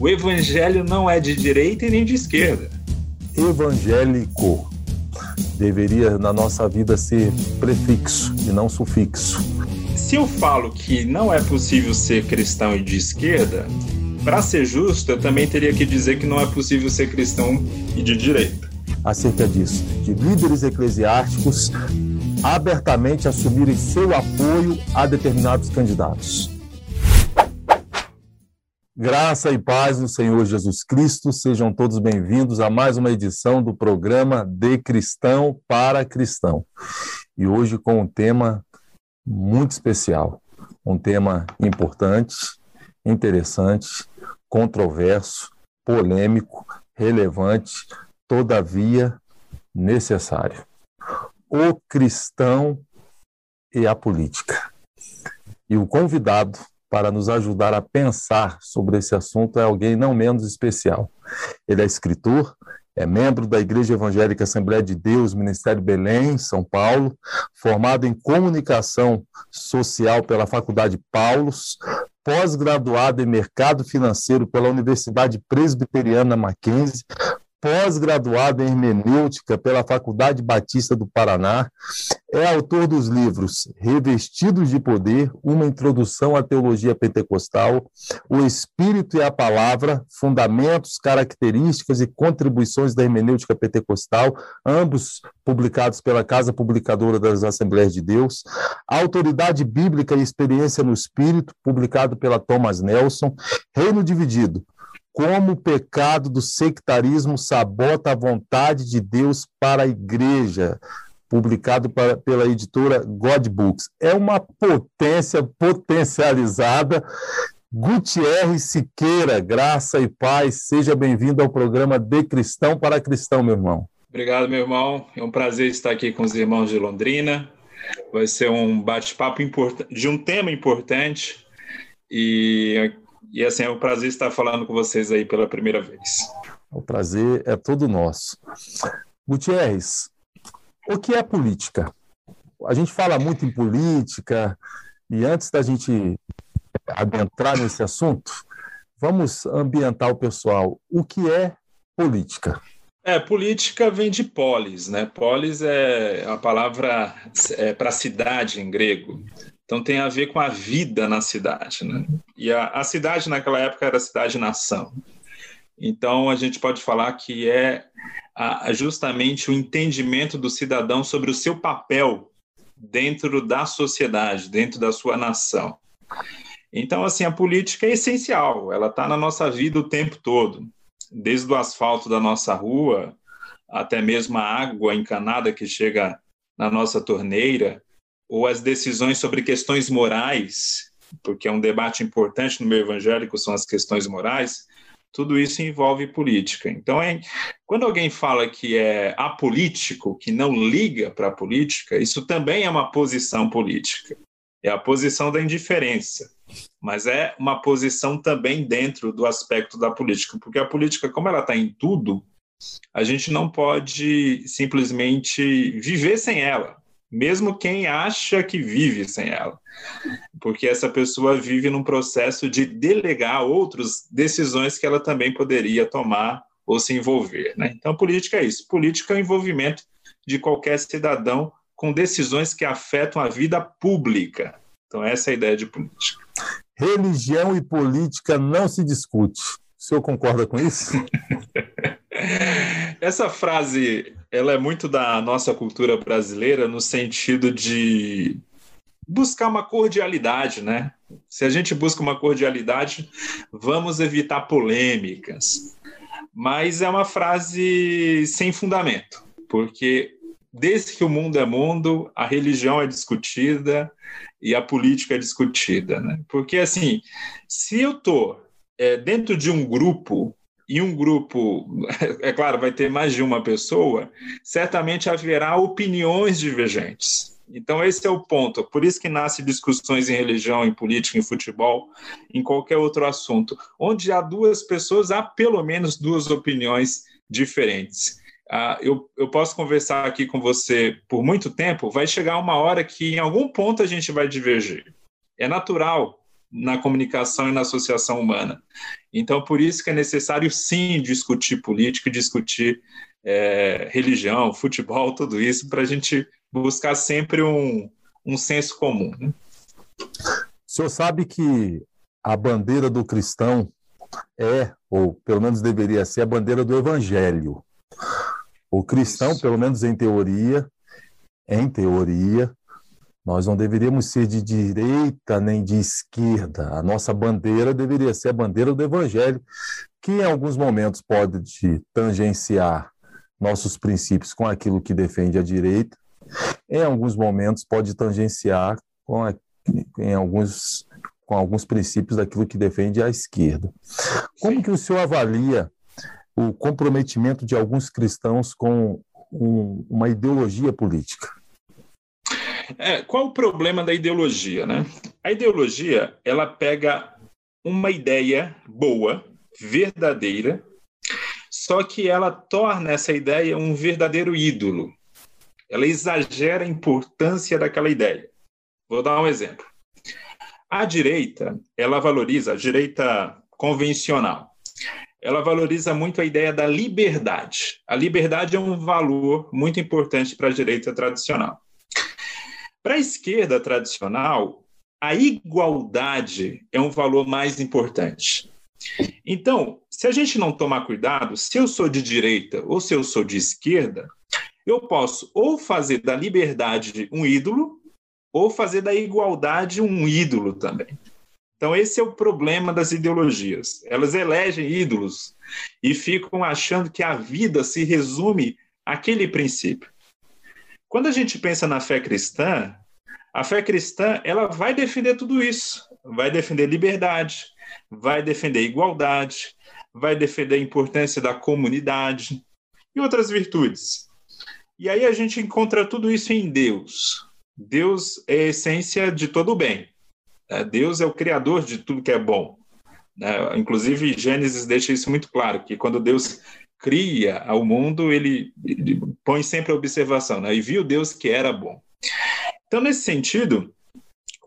O evangelho não é de direita e nem de esquerda. Evangélico deveria na nossa vida ser prefixo e não sufixo. Se eu falo que não é possível ser cristão e de esquerda, para ser justo, eu também teria que dizer que não é possível ser cristão e de direita. Acerca disso, de líderes eclesiásticos abertamente assumirem seu apoio a determinados candidatos. Graça e paz no Senhor Jesus Cristo, sejam todos bem-vindos a mais uma edição do programa De Cristão para Cristão. E hoje com um tema muito especial, um tema importante, interessante, controverso, polêmico, relevante, todavia necessário o cristão e a política. E o convidado para nos ajudar a pensar sobre esse assunto é alguém não menos especial. Ele é escritor, é membro da Igreja Evangélica Assembleia de Deus, Ministério Belém, São Paulo, formado em comunicação social pela Faculdade Paulos, pós-graduado em mercado financeiro pela Universidade Presbiteriana Mackenzie, pós-graduado em hermenêutica pela Faculdade Batista do Paraná, é autor dos livros Revestidos de Poder, uma introdução à teologia pentecostal, O Espírito e a Palavra, Fundamentos, Características e Contribuições da Hermenêutica Pentecostal, ambos publicados pela Casa Publicadora das Assembleias de Deus, Autoridade Bíblica e Experiência no Espírito, publicado pela Thomas Nelson, Reino Dividido, como o pecado do sectarismo sabota a vontade de Deus para a igreja, publicado para, pela editora God Books. É uma potência potencializada. Gutierrez Siqueira, graça e paz, seja bem-vindo ao programa De Cristão para Cristão, meu irmão. Obrigado, meu irmão. É um prazer estar aqui com os irmãos de Londrina. Vai ser um bate-papo de um tema importante e e assim, é um prazer estar falando com vocês aí pela primeira vez. O prazer é todo nosso. Gutierrez, o que é política? A gente fala muito em política, e antes da gente adentrar nesse assunto, vamos ambientar o pessoal. O que é política? É, política vem de polis, né? Polis é a palavra é, para cidade em grego. Então tem a ver com a vida na cidade, né? E a, a cidade naquela época era cidade-nação. Então a gente pode falar que é a, justamente o entendimento do cidadão sobre o seu papel dentro da sociedade, dentro da sua nação. Então, assim, a política é essencial, ela está na nossa vida o tempo todo, desde o asfalto da nossa rua até mesmo a água encanada que chega na nossa torneira, ou as decisões sobre questões morais, porque é um debate importante no meio evangélico, são as questões morais, tudo isso envolve política. Então, é, quando alguém fala que é apolítico, que não liga para a política, isso também é uma posição política. É a posição da indiferença, mas é uma posição também dentro do aspecto da política, porque a política, como ela está em tudo, a gente não pode simplesmente viver sem ela mesmo quem acha que vive sem ela, porque essa pessoa vive num processo de delegar a outros decisões que ela também poderia tomar ou se envolver. Né? Então, política é isso. Política é o envolvimento de qualquer cidadão com decisões que afetam a vida pública. Então, essa é a ideia de política. Religião e política não se discute. O senhor concorda com isso? Essa frase, ela é muito da nossa cultura brasileira no sentido de buscar uma cordialidade, né? Se a gente busca uma cordialidade, vamos evitar polêmicas. Mas é uma frase sem fundamento, porque desde que o mundo é mundo, a religião é discutida e a política é discutida, né? Porque assim, se eu tô é, dentro de um grupo e um grupo, é claro, vai ter mais de uma pessoa, certamente haverá opiniões divergentes. Então, esse é o ponto. Por isso que nasce discussões em religião, em política, em futebol, em qualquer outro assunto. Onde há duas pessoas, há pelo menos duas opiniões diferentes. Ah, eu, eu posso conversar aqui com você por muito tempo, vai chegar uma hora que em algum ponto a gente vai divergir. É natural, na comunicação e na associação humana. Então, por isso que é necessário, sim, discutir política, discutir é, religião, futebol, tudo isso, para a gente buscar sempre um, um senso comum. Né? O senhor sabe que a bandeira do cristão é, ou pelo menos deveria ser, a bandeira do evangelho. O cristão, Isso. pelo menos em teoria, em teoria, nós não deveríamos ser de direita nem de esquerda. A nossa bandeira deveria ser a bandeira do evangelho, que em alguns momentos pode tangenciar nossos princípios com aquilo que defende a direita, em alguns momentos pode tangenciar com a, em alguns com alguns princípios daquilo que defende a esquerda. Como que o senhor avalia o comprometimento de alguns cristãos com um, uma ideologia política? É, qual o problema da ideologia, né? A ideologia, ela pega uma ideia boa, verdadeira, só que ela torna essa ideia um verdadeiro ídolo. Ela exagera a importância daquela ideia. Vou dar um exemplo. A direita, ela valoriza, a direita convencional, ela valoriza muito a ideia da liberdade. A liberdade é um valor muito importante para a direita tradicional. Para a esquerda tradicional, a igualdade é um valor mais importante. Então, se a gente não tomar cuidado, se eu sou de direita ou se eu sou de esquerda, eu posso ou fazer da liberdade um ídolo, ou fazer da igualdade um ídolo também. Então, esse é o problema das ideologias. Elas elegem ídolos e ficam achando que a vida se resume àquele princípio. Quando a gente pensa na fé cristã, a fé cristã ela vai defender tudo isso. Vai defender liberdade, vai defender igualdade, vai defender a importância da comunidade e outras virtudes. E aí a gente encontra tudo isso em Deus. Deus é a essência de todo o bem. Né? Deus é o criador de tudo que é bom. Né? Inclusive, Gênesis deixa isso muito claro, que quando Deus cria o mundo, ele, põe sempre a observação, né? e viu Deus que era bom. Então, nesse sentido,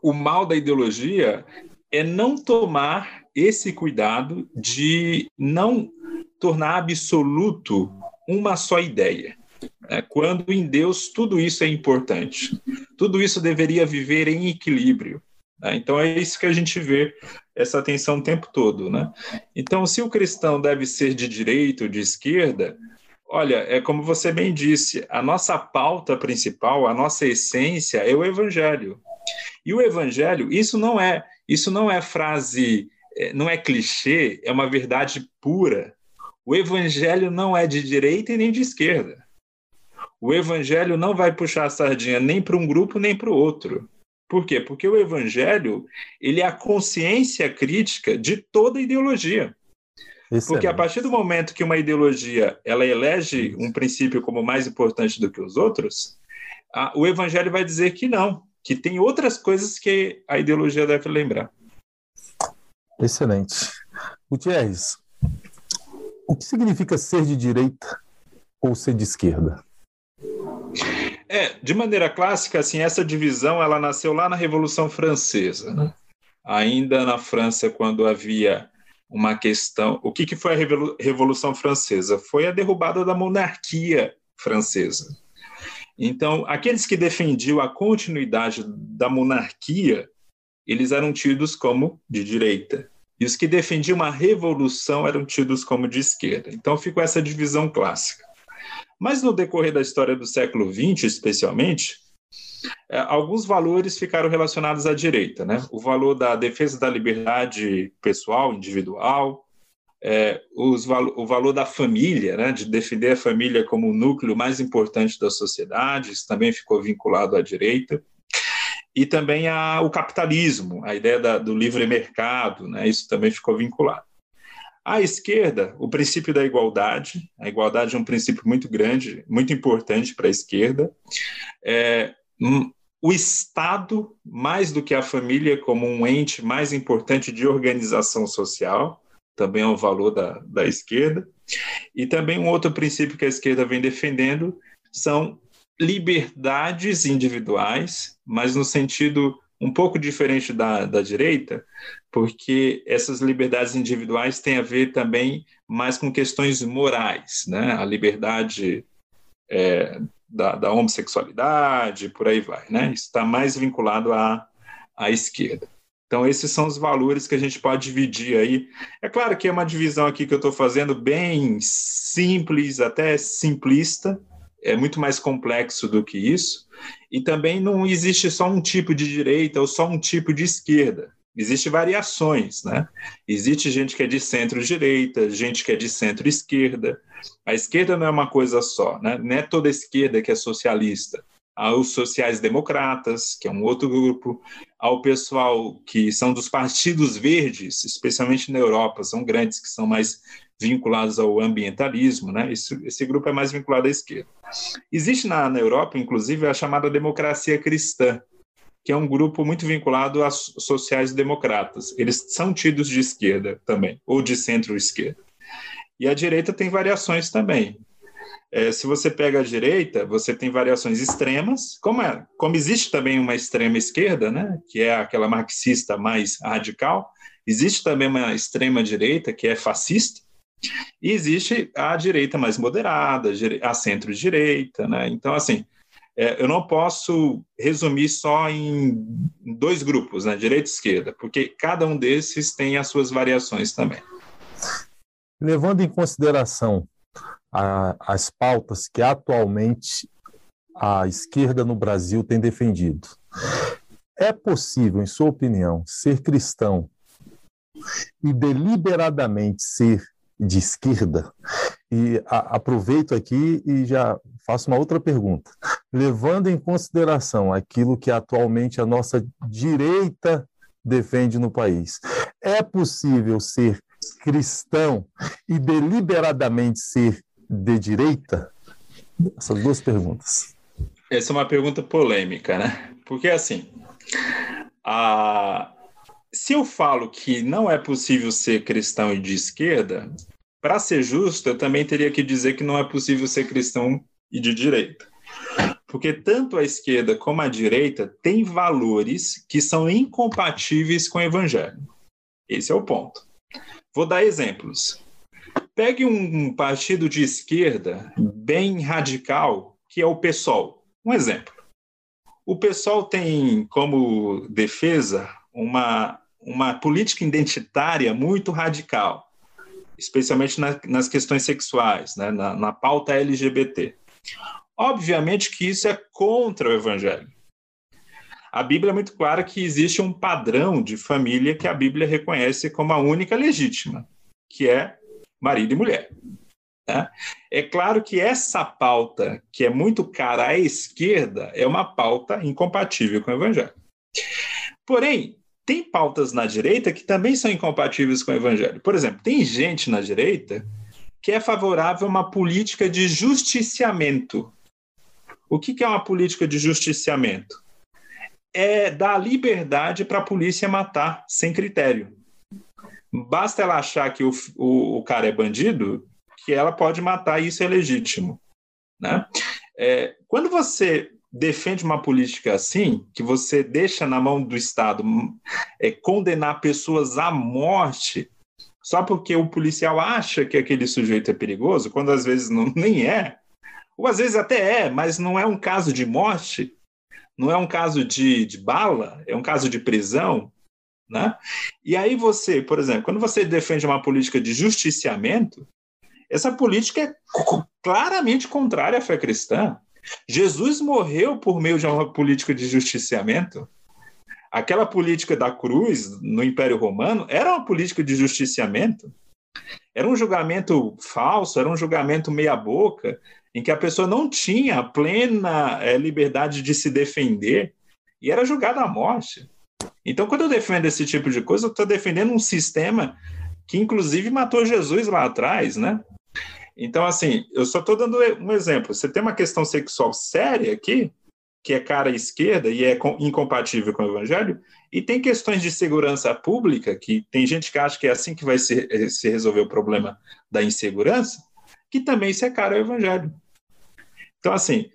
o mal da ideologia é não tomar esse cuidado de não tornar absoluto uma só ideia. É, quando em Deus tudo isso é importante. Tudo isso deveria viver em equilíbrio. Né? Então é isso que a gente vê essa atenção o tempo todo. Né? Então, se o cristão deve ser de direita ou de esquerda, olha, é como você bem disse, a nossa pauta principal, a nossa essência é o evangelho. E o evangelho, isso não é, isso não é frase, é, não é clichê, é uma verdade pura. O evangelho não é de direita e nem de esquerda o evangelho não vai puxar a sardinha nem para um grupo nem para o outro. Por quê? Porque o evangelho ele é a consciência crítica de toda ideologia. Excelente. Porque a partir do momento que uma ideologia ela elege um princípio como mais importante do que os outros, a, o evangelho vai dizer que não, que tem outras coisas que a ideologia deve lembrar. Excelente. Gutierrez, o que significa ser de direita ou ser de esquerda? É, de maneira clássica, assim, essa divisão ela nasceu lá na Revolução Francesa, né? ainda na França, quando havia uma questão. O que, que foi a Revolução Francesa? Foi a derrubada da monarquia francesa. Então, aqueles que defendiam a continuidade da monarquia, eles eram tidos como de direita. E os que defendiam uma revolução eram tidos como de esquerda. Então, ficou essa divisão clássica. Mas no decorrer da história do século XX, especialmente, é, alguns valores ficaram relacionados à direita, né? O valor da defesa da liberdade pessoal, individual, é, os, o valor da família, né? De defender a família como o núcleo mais importante da sociedade, isso também ficou vinculado à direita. E também a, o capitalismo, a ideia da, do livre mercado, né? Isso também ficou vinculado. À esquerda, o princípio da igualdade. A igualdade é um princípio muito grande, muito importante para a esquerda. É, hum, o Estado, mais do que a família, como um ente mais importante de organização social, também é um valor da, da esquerda. E também um outro princípio que a esquerda vem defendendo são liberdades individuais, mas no sentido um pouco diferente da, da direita, porque essas liberdades individuais têm a ver também mais com questões morais, né? A liberdade é, da, da, homossexualidade, por aí vai, né? Isso está mais vinculado à, à esquerda. Então, esses são os valores que a gente pode dividir aí. É claro que é uma divisão aqui que eu estou fazendo bem simples, até simplista, é muito mais complexo do que isso. E também não existe só um tipo de direita ou só um tipo de esquerda. Existem variações, né? Existe gente que é de centro-direita, gente que é de centro-esquerda. A esquerda não é uma coisa só, né? Não é toda esquerda que é socialista. Há os sociais-democratas, que é um outro grupo. Há o pessoal que são dos partidos verdes, especialmente na Europa, são grandes, que são mais vinculados ao ambientalismo, né? Esse, esse grupo é mais vinculado à esquerda. Existe na, na Europa, inclusive, a chamada democracia cristã, que é um grupo muito vinculado a sociais-democratas. Eles são tidos de esquerda também, ou de centro-esquerda. E a direita tem variações também. É, se você pega a direita, você tem variações extremas, como, é, como existe também uma extrema esquerda, né, que é aquela marxista mais radical, existe também uma extrema direita que é fascista, e existe a direita mais moderada, a centro-direita, né? Então, assim, é, eu não posso resumir só em dois grupos, né, direita e esquerda, porque cada um desses tem as suas variações também. Levando em consideração a, as pautas que atualmente a esquerda no Brasil tem defendido, é possível, em sua opinião, ser cristão e deliberadamente ser de esquerda. E a, aproveito aqui e já faço uma outra pergunta. Levando em consideração aquilo que atualmente a nossa direita defende no país, é possível ser cristão e deliberadamente ser de direita? Essas duas perguntas. Essa é uma pergunta polêmica, né? Porque assim, a, se eu falo que não é possível ser cristão e de esquerda, para ser justo, eu também teria que dizer que não é possível ser cristão e de direita. Porque tanto a esquerda como a direita têm valores que são incompatíveis com o evangelho. Esse é o ponto. Vou dar exemplos. Pegue um partido de esquerda bem radical, que é o PSOL. Um exemplo. O PSOL tem como defesa uma uma política identitária muito radical, especialmente na, nas questões sexuais, né, na, na pauta LGBT. Obviamente que isso é contra o evangelho. A Bíblia é muito clara que existe um padrão de família que a Bíblia reconhece como a única legítima, que é marido e mulher. Né? É claro que essa pauta, que é muito cara à esquerda, é uma pauta incompatível com o evangelho. Porém, tem pautas na direita que também são incompatíveis com o evangelho. Por exemplo, tem gente na direita que é favorável a uma política de justiciamento. O que é uma política de justiciamento? É dar liberdade para a polícia matar sem critério. Basta ela achar que o, o, o, cara é bandido, que ela pode matar e isso é legítimo. Né? É, quando você defende uma política assim, que você deixa na mão do Estado é, condenar pessoas à morte só porque o policial acha que aquele sujeito é perigoso, quando às vezes não, nem é, ou às vezes até é, mas não é um caso de morte, não é um caso de, de bala, é um caso de prisão, né? E aí você, por exemplo, quando você defende uma política de justiciamento, essa política é claramente contrária à fé cristã. Jesus morreu por meio de uma política de justiciamento. Aquela política da cruz no Império Romano era uma política de justiciamento. Era um julgamento falso, era um julgamento meia-boca, em que a pessoa não tinha plena é, liberdade de se defender e era julgada à morte. Então, quando eu defendo esse tipo de coisa, eu estou defendendo um sistema que, inclusive, matou Jesus lá atrás, né? Então, assim, eu só estou dando um exemplo. Você tem uma questão sexual séria aqui, que é cara esquerda e é incompatível com o evangelho, e tem questões de segurança pública, que tem gente que acha que é assim que vai se, eh, se resolver o problema da insegurança, que também se é cara ao evangelho. Então, assim,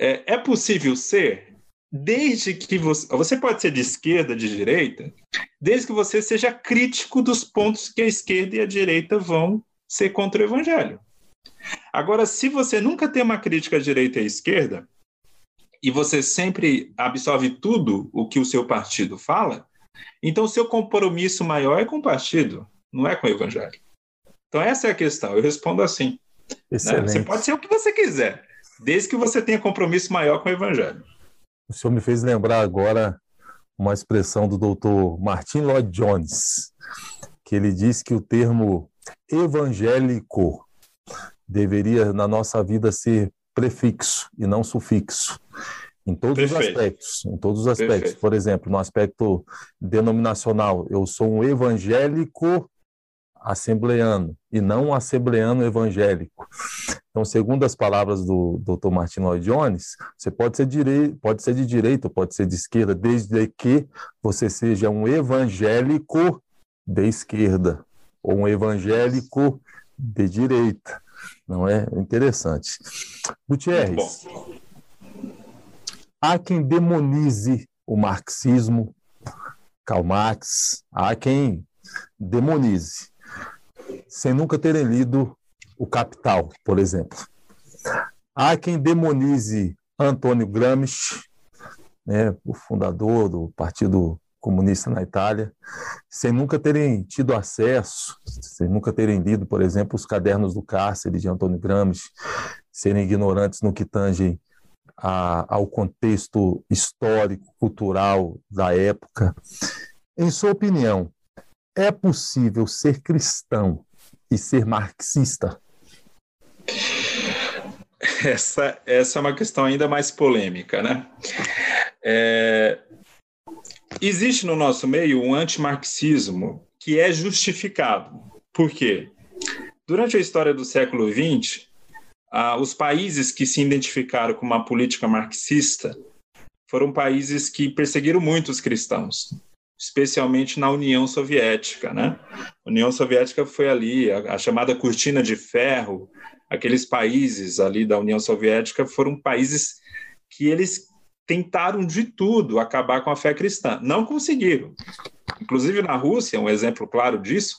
é, é possível ser? desde que você. Você pode ser de esquerda, de direita, desde que você seja crítico dos pontos que a esquerda e a direita vão ser contra o evangelho. Agora, se você nunca tem uma crítica à direita e à esquerda, e você sempre absorve tudo o que o seu partido fala, então o seu compromisso maior é com o partido, não é com o evangelho. Então, essa é a questão. Eu respondo assim. Né? Você pode ser o que você quiser, desde que você tenha compromisso maior com o evangelho. O senhor me fez lembrar agora uma expressão do doutor Martin Lloyd Jones, que ele diz que o termo evangélico deveria, na nossa vida, ser prefixo e não sufixo. Em todos Perfeito. os aspectos. Em todos os aspectos. Perfeito. Por exemplo, no aspecto denominacional, eu sou um evangélico assembleano e não um assembleano evangélico. Então, segundo as palavras do Dr. Martin Lloyd Jones, você pode ser, direi pode ser de direita, pode ser de esquerda, desde que você seja um evangélico de esquerda ou um evangélico de direita. Não é interessante. Gutierrez, há quem demonize o marxismo, Karl Marx, há quem demonize sem nunca terem lido O Capital, por exemplo. Há quem demonize Antônio Gramsci, né, o fundador do Partido Comunista na Itália, sem nunca terem tido acesso, sem nunca terem lido, por exemplo, os cadernos do cárcere de Antônio Gramsci, serem ignorantes no que tange a, ao contexto histórico, cultural da época. Em sua opinião, é possível ser cristão e ser marxista? Essa, essa é uma questão ainda mais polêmica, né? É, existe no nosso meio um antimarxismo que é justificado. Por quê? Durante a história do século XX, ah, os países que se identificaram com uma política marxista foram países que perseguiram muito os cristãos especialmente na União Soviética, né? A União Soviética foi ali a, a, chamada cortina de ferro. Aqueles países ali da União Soviética foram países que eles tentaram de tudo acabar com a fé cristã, não conseguiram. Inclusive na Rússia, um exemplo claro disso,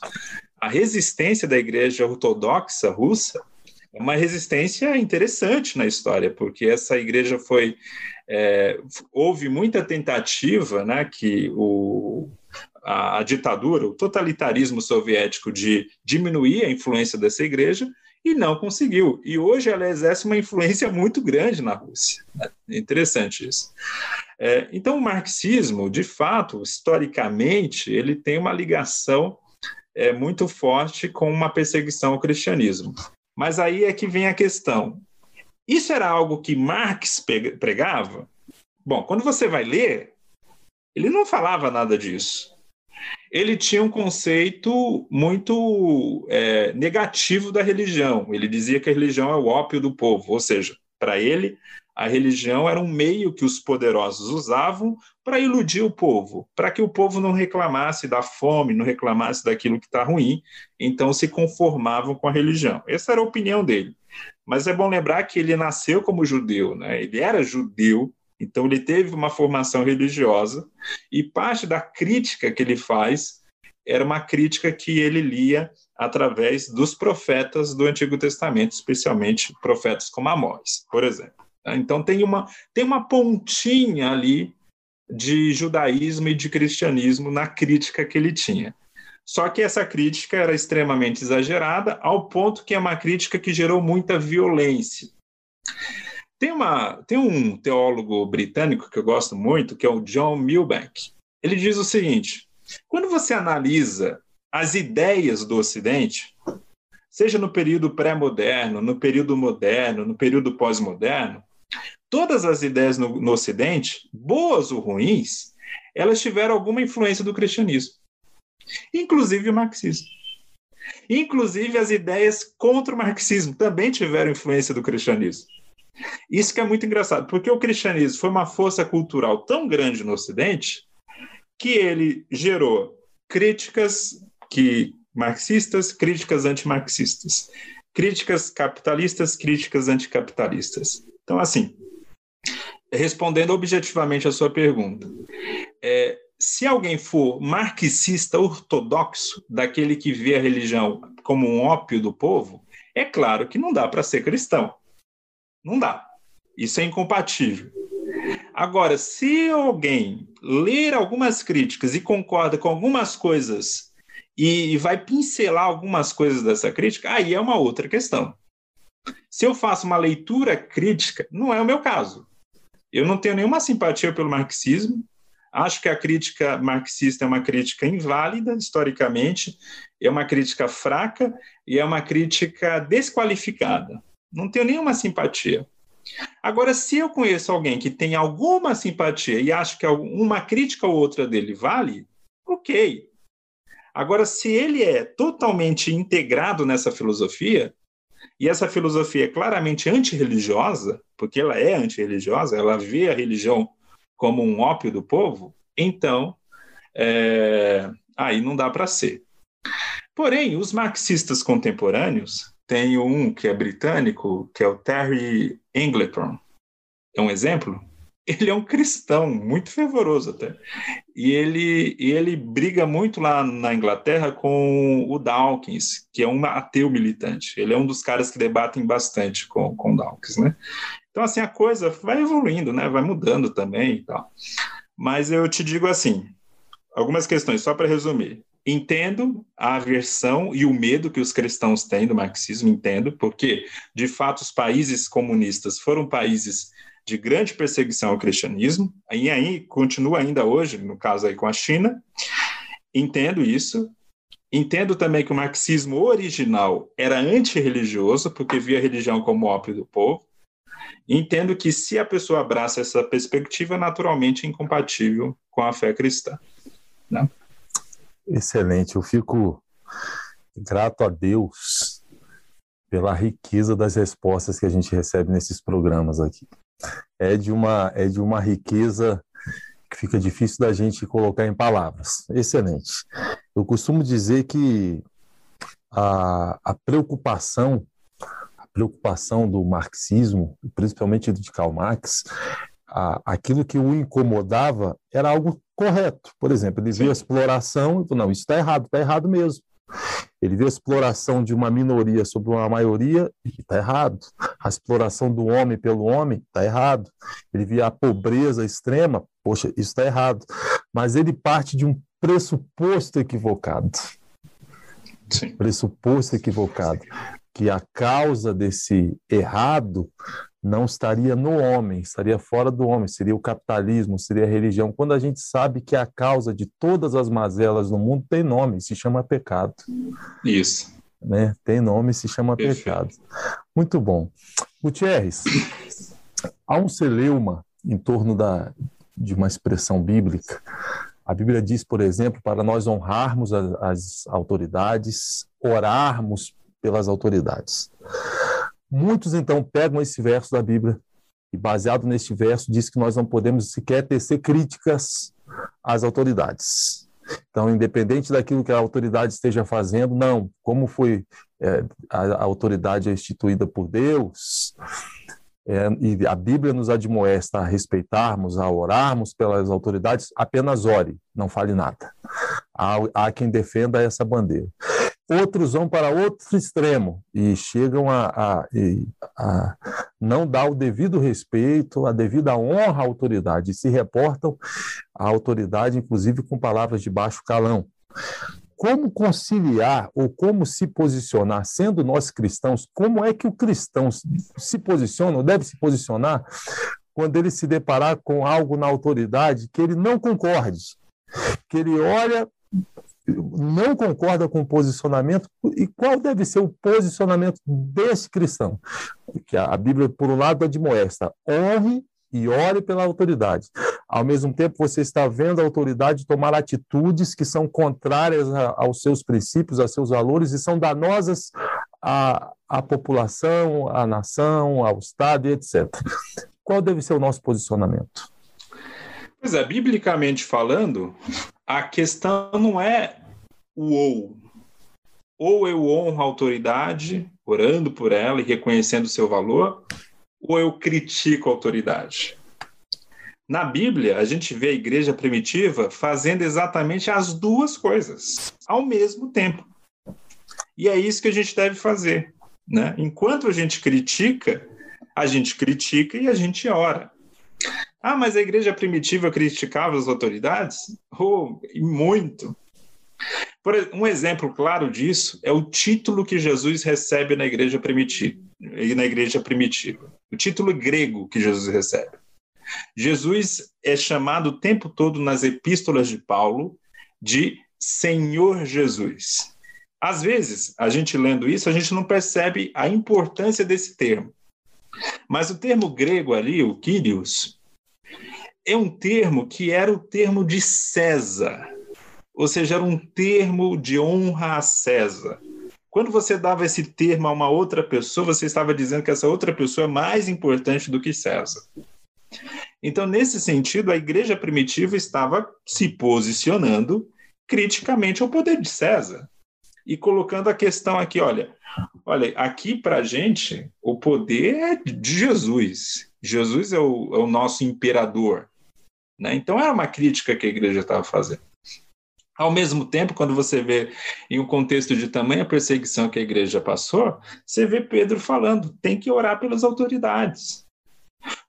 a resistência da Igreja Ortodoxa russa é uma resistência interessante na história, porque essa igreja foi é, houve muita tentativa, né, que o, a, a, ditadura, o totalitarismo soviético de diminuir a influência dessa igreja e não conseguiu. E hoje ela exerce uma influência muito grande na Rússia. É interessante isso. É, então, o marxismo, de fato, historicamente, ele tem uma ligação é, muito forte com uma perseguição ao cristianismo. Mas aí é que vem a questão: isso era algo que Marx pregava? Bom, quando você vai ler, ele não falava nada disso. Ele tinha um conceito muito é, negativo da religião. Ele dizia que a religião é o ópio do povo, ou seja, para ele, a religião era um meio que os poderosos usavam para iludir o povo, para que o povo não reclamasse da fome, não reclamasse daquilo que está ruim, então se conformavam com a religião. Essa era a opinião dele. Mas é bom lembrar que ele nasceu como judeu, né? ele era judeu, então ele teve uma formação religiosa, e parte da crítica que ele faz era uma crítica que ele lia através dos profetas do Antigo Testamento, especialmente profetas como Amós, por exemplo. Então tem uma, tem uma pontinha ali de judaísmo e de cristianismo na crítica que ele tinha. Só que essa crítica era extremamente exagerada, ao ponto que é uma crítica que gerou muita violência. Tem, uma, tem um teólogo britânico que eu gosto muito, que é o John Milbank. Ele diz o seguinte: quando você analisa as ideias do Ocidente, seja no período pré-moderno, no período moderno, no período pós-moderno, todas as ideias no, no Ocidente, boas ou ruins, elas tiveram alguma influência do cristianismo inclusive o marxismo. Inclusive, as ideias contra o marxismo também tiveram influência do cristianismo. Isso que é muito engraçado, porque o cristianismo foi uma força cultural tão grande no Ocidente que ele gerou críticas que marxistas, críticas antimarxistas, críticas capitalistas, críticas anticapitalistas. Então, assim, respondendo objetivamente a sua pergunta, é, se alguém for marxista ortodoxo, daquele que vê a religião como um ópio do povo, é claro que não dá para ser cristão. Não dá. Isso é incompatível. Agora, se alguém ler algumas críticas e concorda com algumas coisas e vai pincelar algumas coisas dessa crítica, aí é uma outra questão. Se eu faço uma leitura crítica, não é o meu caso. Eu não tenho nenhuma simpatia pelo marxismo. Acho que a crítica marxista é uma crítica inválida historicamente, é uma crítica fraca e é uma crítica desqualificada. Não tenho nenhuma simpatia. Agora, se eu conheço alguém que tem alguma simpatia e acho que uma crítica ou outra dele vale, ok. Agora, se ele é totalmente integrado nessa filosofia, e essa filosofia é claramente antirreligiosa, porque ela é antirreligiosa, ela vê a religião como um ópio do povo, então é, aí não dá para ser. Porém, os marxistas contemporâneos, tem um que é britânico, que é o Terry Ingleton, é um exemplo, ele é um cristão muito fervoroso até. E ele, ele briga muito lá na Inglaterra com o Dawkins, que é um ateu militante. Ele é um dos caras que debatem bastante com, com Dawkins, né? Então, assim, a coisa vai evoluindo, né? Vai mudando também e tal. Mas eu te digo assim, algumas questões, só para resumir. Entendo a aversão e o medo que os cristãos têm do marxismo, entendo, porque, de fato, os países comunistas foram países de grande perseguição ao cristianismo, e aí continua ainda hoje, no caso aí com a China. Entendo isso. Entendo também que o marxismo original era antirreligioso, porque via a religião como ópio do povo. Entendo que se a pessoa abraça essa perspectiva, naturalmente é incompatível com a fé cristã. Né? Excelente, eu fico grato a Deus pela riqueza das respostas que a gente recebe nesses programas aqui é de uma, é de uma riqueza que fica difícil da gente colocar em palavras. Excelente. Eu costumo dizer que a, a preocupação, a preocupação do marxismo, principalmente de Karl Marx, a, aquilo que o incomodava era algo correto. Por exemplo, ele viu a exploração não, isso está errado, está errado mesmo. Ele vê a exploração de uma minoria sobre uma maioria está errado. A exploração do homem pelo homem está errado. Ele vê a pobreza extrema, poxa, isso está errado. Mas ele parte de um pressuposto equivocado. Sim. Pressuposto equivocado. Que a causa desse errado não estaria no homem, estaria fora do homem, seria o capitalismo, seria a religião. Quando a gente sabe que a causa de todas as mazelas no mundo tem nome, se chama pecado. Isso. Né? Tem nome, se chama Perfeito. pecado. Muito bom. Gutierrez, há um celeuma em torno da, de uma expressão bíblica. A Bíblia diz, por exemplo, para nós honrarmos as, as autoridades, orarmos pelas autoridades. Muitos então pegam esse verso da Bíblia e, baseado neste verso, diz que nós não podemos sequer tecer críticas às autoridades. Então, independente daquilo que a autoridade esteja fazendo, não. Como foi é, a, a, autoridade é instituída por Deus, é, e a Bíblia nos admoesta a respeitarmos, a orarmos pelas autoridades, apenas ore, não fale nada. Há, há quem defenda essa bandeira outros vão para outro extremo e chegam a, a, a, não dar o devido respeito, a devida honra à autoridade, e se reportam à autoridade, inclusive com palavras de baixo calão. Como conciliar ou como se posicionar, sendo nós cristãos, como é que o cristão se posiciona, ou deve se posicionar, quando ele se deparar com algo na autoridade que ele não concorde, que ele olha não concorda com o posicionamento, e qual deve ser o posicionamento desse cristão? Que a Bíblia, por um lado, admoesta: honre e ore pela autoridade. Ao mesmo tempo, você está vendo a autoridade tomar atitudes que são contrárias aos seus princípios, aos seus valores e são danosas à, à população, à nação, ao Estado etc. Qual deve ser o nosso posicionamento? Pois é, biblicamente falando, a questão não é o ou. Ou eu honro a autoridade, orando por ela e reconhecendo o seu valor, ou eu critico a autoridade. Na Bíblia, a gente vê a igreja primitiva fazendo exatamente as duas coisas ao mesmo tempo. E é isso que a gente deve fazer. Né? Enquanto a gente critica, a gente critica e a gente ora. Ah, mas a igreja primitiva criticava as autoridades? Oh, muito. Por, um exemplo claro disso é o título que Jesus recebe na igreja primitiva, na igreja primitiva. O título grego que Jesus recebe. Jesus é chamado o tempo todo nas epístolas de Paulo de Senhor Jesus. Às vezes, a gente lendo isso, a gente não percebe a importância desse termo. Mas o termo grego ali, o Kyrios, é um termo que era o termo de César, ou seja, era um termo de honra a César. Quando você dava esse termo a uma outra pessoa, você estava dizendo que essa outra pessoa é mais importante do que César. Então, nesse sentido, a igreja primitiva estava se posicionando criticamente ao poder de César e colocando a questão aqui, olha, olha, aqui para a gente o poder é de Jesus. Jesus é o, é o nosso imperador. Né? Então era uma crítica que a igreja estava fazendo. Ao mesmo tempo, quando você vê em um contexto de tamanha perseguição que a igreja passou, você vê Pedro falando, tem que orar pelas autoridades.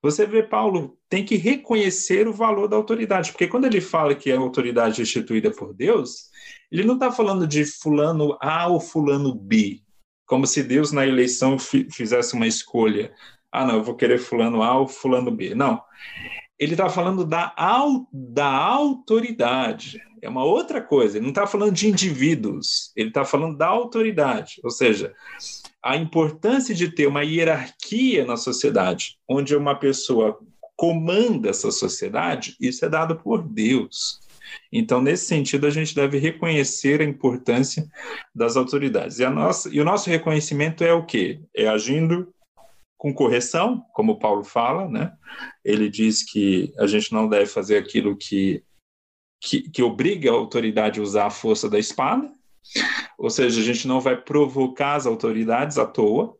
Você vê Paulo, tem que reconhecer o valor da autoridade, porque quando ele fala que a autoridade é instituída por Deus, ele não está falando de fulano A ou fulano B, como se Deus na eleição fizesse uma escolha. Ah, não, eu vou querer fulano A ou fulano B. Não. Ele está falando da, da autoridade. É uma outra coisa. Ele não está falando de indivíduos. Ele está falando da autoridade. Ou seja, a importância de ter uma hierarquia na sociedade, onde uma pessoa comanda essa sociedade, isso é dado por Deus. Então, nesse sentido, a gente deve reconhecer a importância das autoridades. E, a nossa, e o nosso reconhecimento é o quê? É agindo com correção, como Paulo fala, né? Ele diz que a gente não deve fazer aquilo que, que, que obriga a autoridade a usar a força da espada, ou seja, a gente não vai provocar as autoridades à toa,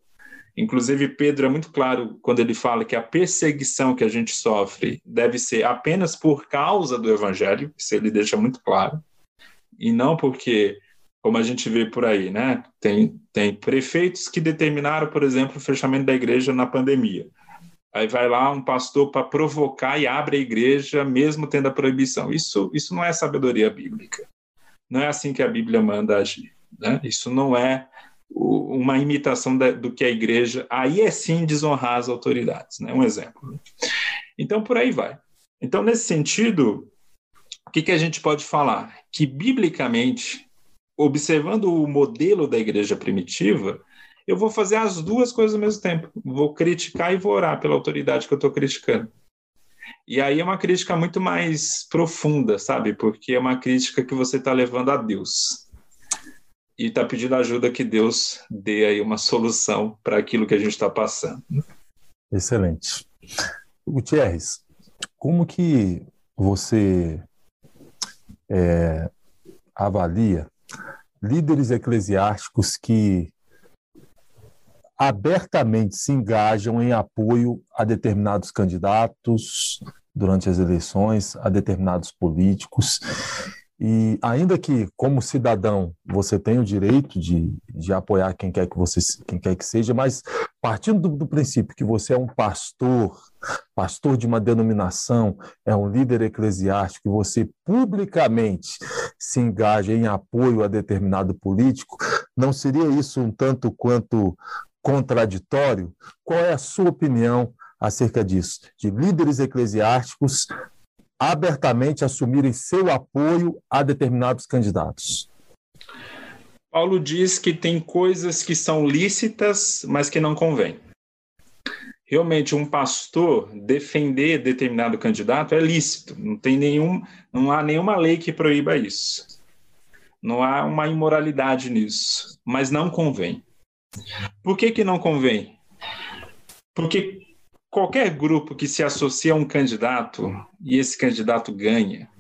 Inclusive, Pedro é muito claro quando ele fala que a perseguição que a gente sofre deve ser apenas por causa do evangelho, isso ele deixa muito claro, e não porque, como a gente vê por aí, né? Tem, tem prefeitos que determinaram, por exemplo, o fechamento da igreja na pandemia. Aí vai lá um pastor para provocar e abre a igreja, mesmo tendo a proibição. Isso, isso não é sabedoria bíblica. Não é assim que a Bíblia manda agir. Né? Isso não é uma imitação do que a igreja, aí é sim desonrar as autoridades, né? Um exemplo. Então, por aí vai. Então, nesse sentido, o que, que a gente pode falar? Que, biblicamente, observando o modelo da igreja primitiva, eu vou fazer as duas coisas ao mesmo tempo. Vou criticar e vou orar pela autoridade que eu estou criticando. E aí é uma crítica muito mais profunda, sabe? Porque é uma crítica que você está levando a Deus e está pedindo ajuda que Deus dê aí uma solução para aquilo que a gente está passando. Excelente. Gutierrez, como que você é, avalia líderes eclesiásticos que abertamente se engajam em apoio a determinados candidatos durante as eleições, a determinados políticos e ainda que, como cidadão, você tenha o direito de, de apoiar quem quer que você quem quer que seja, mas partindo do, do, princípio que você é um pastor, pastor de uma denominação, é um líder eclesiástico, e você publicamente se engaja em apoio a determinado político, não seria isso um tanto quanto contraditório? Qual é a sua opinião acerca disso? De líderes eclesiásticos abertamente assumirem seu apoio a determinados candidatos? Paulo diz que tem coisas que são lícitas, mas que não convém. Realmente, um pastor defender determinado candidato é lícito, não, tem nenhum, não há nenhuma lei que proíba isso. Não há uma imoralidade nisso, mas não convém. Por que, que não convém? Porque qualquer grupo que se associa a um candidato e esse candidato ganha,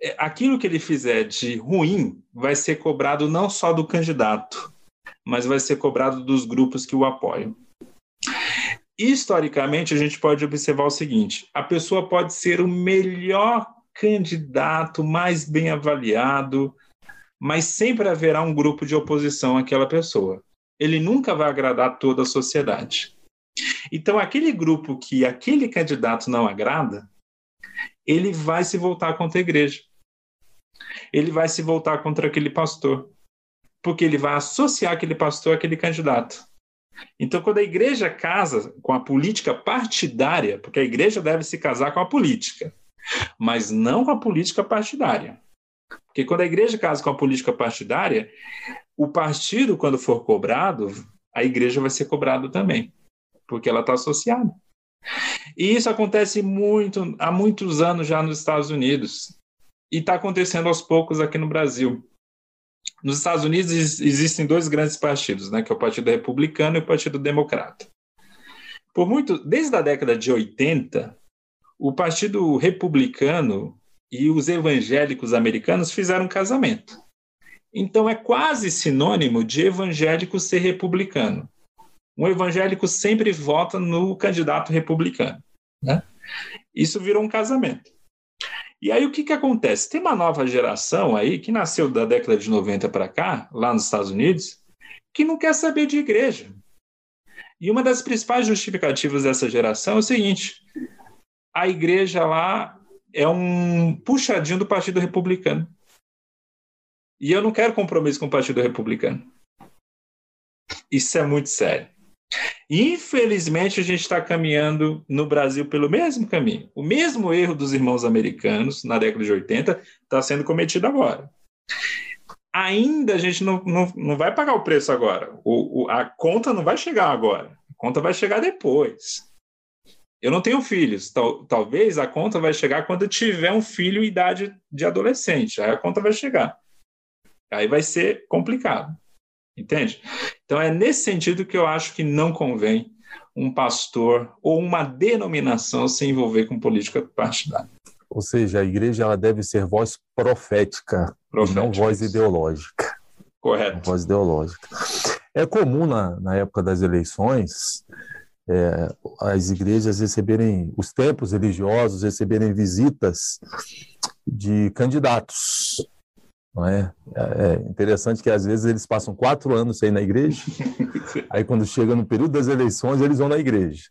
é, aquilo que ele fizer de ruim vai ser cobrado não só do candidato, mas vai ser cobrado dos grupos que o apoiam. historicamente, a gente pode observar o seguinte: a pessoa pode ser o melhor candidato, mais bem avaliado, mas sempre haverá um grupo de oposição àquela pessoa. Ele nunca vai agradar toda a sociedade. Então, aquele grupo que aquele candidato não agrada, ele vai se voltar contra a igreja. Ele vai se voltar contra aquele pastor. Porque ele vai associar aquele pastor àquele candidato. Então, quando a igreja casa com a política partidária, porque a igreja deve se casar com a política, mas não com a política partidária. Porque quando a igreja casa com a política partidária, o partido, quando for cobrado, a igreja vai ser cobrada também, porque ela está associada. E isso acontece muito há muitos anos já nos Estados Unidos e está acontecendo aos poucos aqui no Brasil. Nos Estados Unidos existem dois grandes partidos, né, que é o Partido Republicano e o Partido Democrata. Por muito, desde a década de 80, o Partido Republicano e os evangélicos americanos fizeram um casamento. Então é quase sinônimo de evangélico ser republicano. Um evangélico sempre vota no candidato republicano. Né? Isso virou um casamento. E aí o que, que acontece? Tem uma nova geração aí que nasceu da década de 90 para cá, lá nos Estados Unidos, que não quer saber de igreja. E uma das principais justificativas dessa geração é o seguinte: a igreja lá é um puxadinho do Partido Republicano. E eu não quero compromisso com o Partido Republicano. Isso é muito sério. Infelizmente, a gente está caminhando no Brasil pelo mesmo caminho. O mesmo erro dos irmãos americanos na década de 80 está sendo cometido agora. Ainda a gente não, não, não vai pagar o preço agora. O, o, a conta não vai chegar agora. A conta vai chegar depois. Eu não tenho filhos. Tal, talvez a conta vai chegar quando eu tiver um filho em idade de adolescente. Aí a conta vai chegar. Aí vai ser complicado. Entende? Então é nesse sentido que eu acho que não convém um pastor ou uma denominação se envolver com política partidária. Ou seja, a igreja ela deve ser voz profética, profética não voz ideológica. Correto. Voz ideológica. É comum na, na época das eleições é, as igrejas receberem, os templos religiosos receberem visitas de candidatos não é? é interessante que às vezes eles passam quatro anos sem ir na igreja, aí quando chega no período das eleições eles vão na igreja.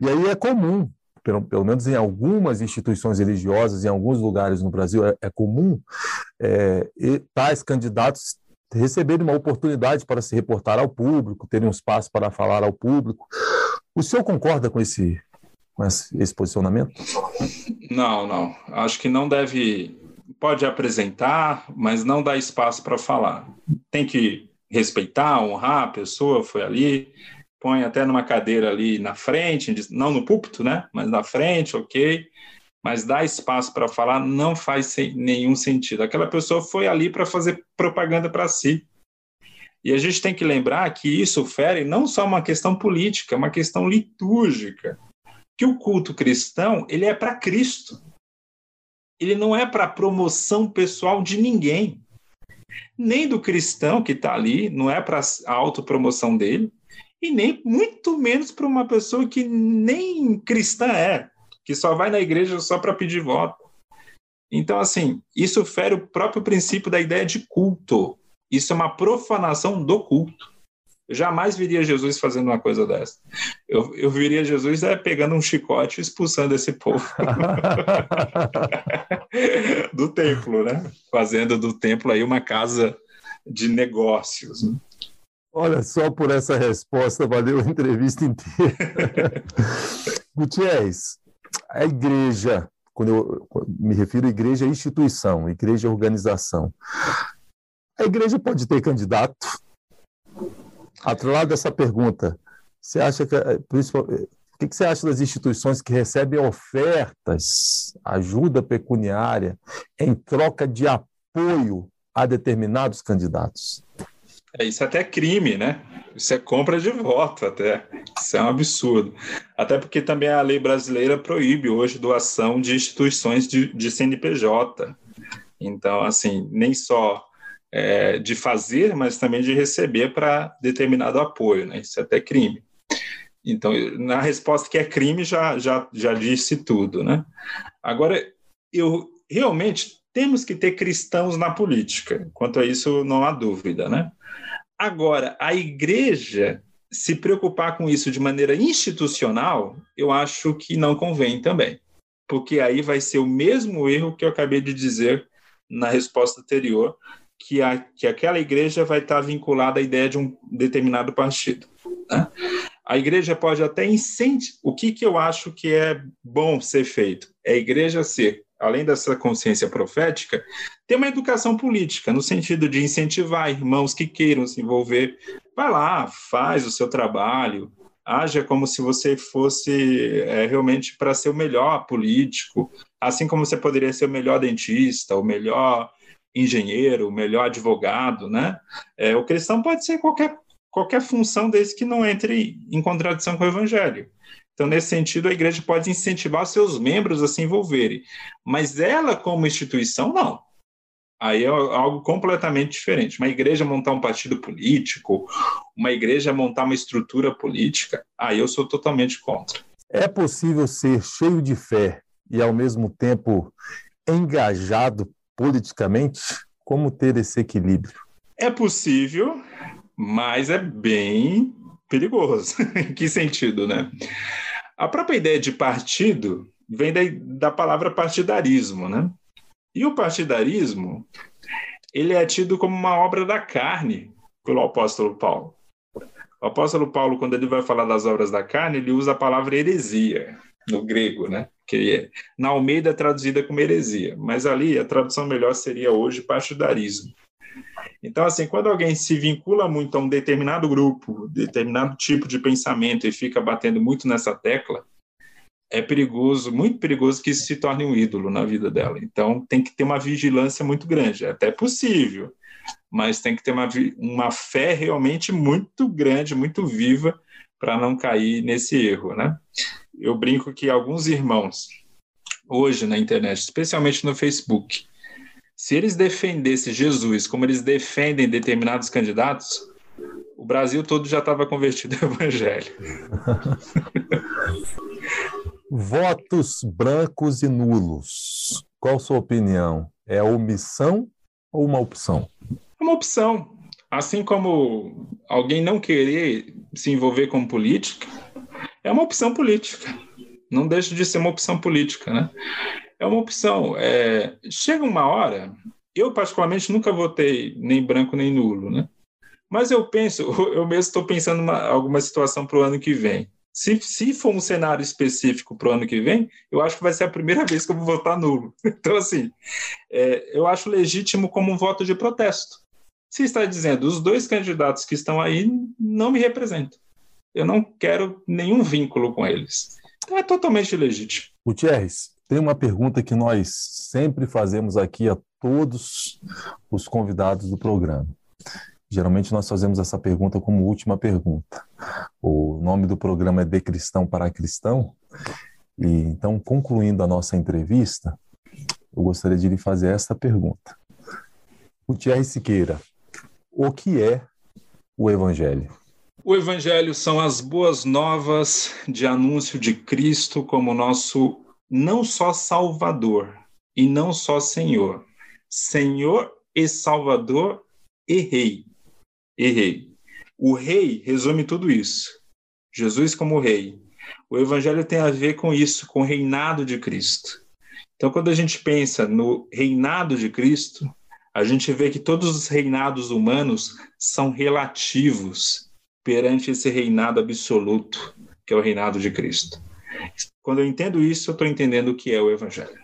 E aí é comum, pelo, pelo menos em algumas instituições religiosas, em alguns lugares no Brasil, é, é comum é, tais candidatos receberem uma oportunidade para se reportar ao público, terem um espaço para falar ao público. O senhor concorda com esse, com esse, esse posicionamento? Não, não. Acho que não deve pode apresentar, mas não dá espaço para falar. Tem que respeitar, honrar a pessoa, foi ali, põe até numa cadeira ali na frente, não no púlpito, né? Mas na frente, ok. Mas dar espaço para falar não faz nenhum sentido. Aquela pessoa foi ali para fazer propaganda para si. E a gente tem que lembrar que isso fere não só uma questão política, é uma questão litúrgica. Que o culto cristão, ele é para Cristo ele não é para promoção pessoal de ninguém, nem do cristão que está ali, não é para a autopromoção dele, e nem muito menos para uma pessoa que nem cristã é, que só vai na igreja só para pedir voto. Então, assim, isso fere o próprio princípio da ideia de culto. Isso é uma profanação do culto. Eu jamais viria Jesus fazendo uma coisa dessa. Eu, eu viria Jesus é, pegando um chicote e expulsando esse povo do templo, né? Fazendo do templo aí uma casa de negócios. Né? Olha, só por essa resposta valeu a entrevista inteira. Gutierrez, a igreja, quando eu me refiro à igreja, é instituição, igreja é organização. A igreja pode ter candidato, Atrelado dessa pergunta, você acha que, eh, eh, o que você acha das instituições que recebem ofertas, ajuda pecuniária, em troca de apoio a determinados candidatos? É, isso é até crime, né? Isso é compra de voto, até. Isso é um absurdo. Até porque também a lei brasileira proíbe hoje doação de instituições de, de CNPJ. Então, assim, nem só é, de fazer, mas também de receber para determinado apoio, né? Isso é até crime. Então, na resposta que é crime, já, já, já disse tudo, né? Agora, eu realmente temos que ter cristãos na política. Quanto a isso, não há dúvida, né? Agora, a igreja se preocupar com isso de maneira institucional, eu acho que não convém também. Porque aí vai ser o mesmo erro que eu acabei de dizer na resposta anterior, que, a, que aquela igreja vai estar vinculada à ideia de um determinado partido. Né? A igreja pode até incentivar. O que, que eu acho que é bom ser feito? É a igreja ser, além dessa consciência profética, ter uma educação política, no sentido de incentivar irmãos que queiram se envolver. Vai lá, faz o seu trabalho, haja como se você fosse é, realmente para ser o melhor político, assim como você poderia ser o melhor dentista, o melhor engenheiro, o melhor advogado, né? É, o cristão pode ser qualquer, qualquer função desde que não entre em contradição com o evangelho. Então, nesse sentido, a igreja pode incentivar seus membros a se envolverem, mas ela, como instituição, não. Aí é algo completamente diferente. Uma igreja montar um partido político, uma igreja montar uma estrutura política, aí eu sou totalmente contra. É possível ser cheio de fé e, ao mesmo tempo, engajado politicamente? Como ter esse equilíbrio? É possível, mas é bem perigoso. em que sentido, né? A própria ideia de partido vem da, da palavra partidarismo, né? E o partidarismo, ele é tido como uma obra da carne pelo apóstolo Paulo. O apóstolo Paulo, quando ele vai falar das obras da carne, ele usa a palavra heresia no grego, né? Que é, na Almeida é traduzida como heresia, mas ali a tradução melhor seria hoje partidarismo. Então, assim, quando alguém se vincula muito a um determinado grupo, determinado tipo de pensamento e fica batendo muito nessa tecla, é perigoso, muito perigoso que isso se torne um ídolo na vida dela. Então, tem que ter uma vigilância muito grande. É até possível, mas tem que ter uma, uma fé realmente muito grande, muito viva, para não cair nesse erro, né? Eu brinco que alguns irmãos, hoje na internet, especialmente no Facebook, se eles defendessem Jesus como eles defendem determinados candidatos, o Brasil todo já estava convertido ao Evangelho. Votos brancos e nulos. Qual a sua opinião? É omissão ou uma opção? É uma opção. Assim como alguém não querer se envolver com política, é uma opção política. Não deixa de ser uma opção política, né? É uma opção. É... Chega uma hora, eu particularmente nunca votei nem branco nem nulo, né? Mas eu penso, eu mesmo estou pensando em alguma situação para o ano que vem. Se, se for um cenário específico para o ano que vem, eu acho que vai ser a primeira vez que eu vou votar nulo. Então, assim, é, eu acho legítimo como um voto de protesto. Se está dizendo, os dois candidatos que estão aí não me representam. Eu não quero nenhum vínculo com eles. Então, é totalmente legítimo. Gutierrez, tem uma pergunta que nós sempre fazemos aqui a todos os convidados do programa. Geralmente nós fazemos essa pergunta como última pergunta. O nome do programa é De Cristão para Cristão. E então, concluindo a nossa entrevista, eu gostaria de lhe fazer esta pergunta. O Thierry Siqueira, o que é o Evangelho? O Evangelho são as boas novas de anúncio de Cristo como nosso não só Salvador e não só Senhor, Senhor e Salvador e Rei errei. O rei resume tudo isso. Jesus como rei. O evangelho tem a ver com isso, com o reinado de Cristo. Então, quando a gente pensa no reinado de Cristo, a gente vê que todos os reinados humanos são relativos perante esse reinado absoluto, que é o reinado de Cristo. Quando eu entendo isso, eu estou entendendo o que é o Evangelho.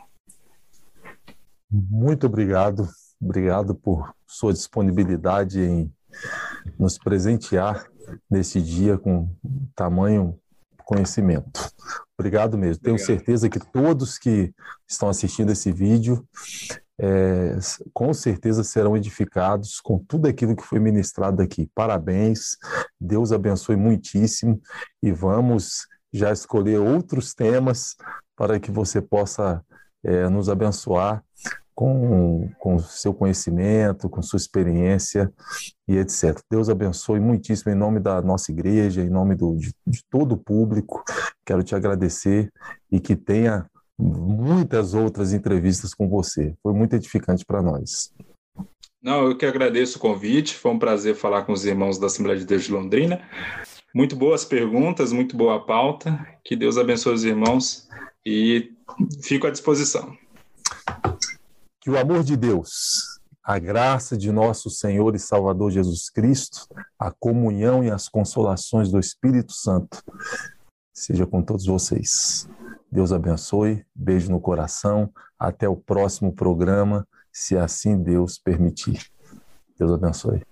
Muito obrigado. Obrigado por sua disponibilidade em nos presentear nesse dia com tamanho conhecimento. Obrigado mesmo. Obrigado. Tenho certeza que todos que estão assistindo esse vídeo é, com certeza serão edificados com tudo aquilo que foi ministrado aqui. Parabéns, Deus abençoe muitíssimo e vamos já escolher outros temas para que você possa é, nos abençoar com, com seu conhecimento, com sua experiência e etc. Deus abençoe muitíssimo em nome da nossa igreja, em nome do, de, de todo o público. Quero te agradecer e que tenha muitas outras entrevistas com você. Foi muito edificante para nós. Não, eu que agradeço o convite. Foi um prazer falar com os irmãos da Assembleia de Deus de Londrina. Muito boas perguntas, muito boa pauta. Que Deus abençoe os irmãos e fico à disposição. Que o amor de Deus, a graça de nosso Senhor e Salvador Jesus Cristo, a comunhão e as consolações do Espírito Santo seja com todos vocês. Deus abençoe, beijo no coração, até o próximo programa, se assim Deus permitir. Deus abençoe.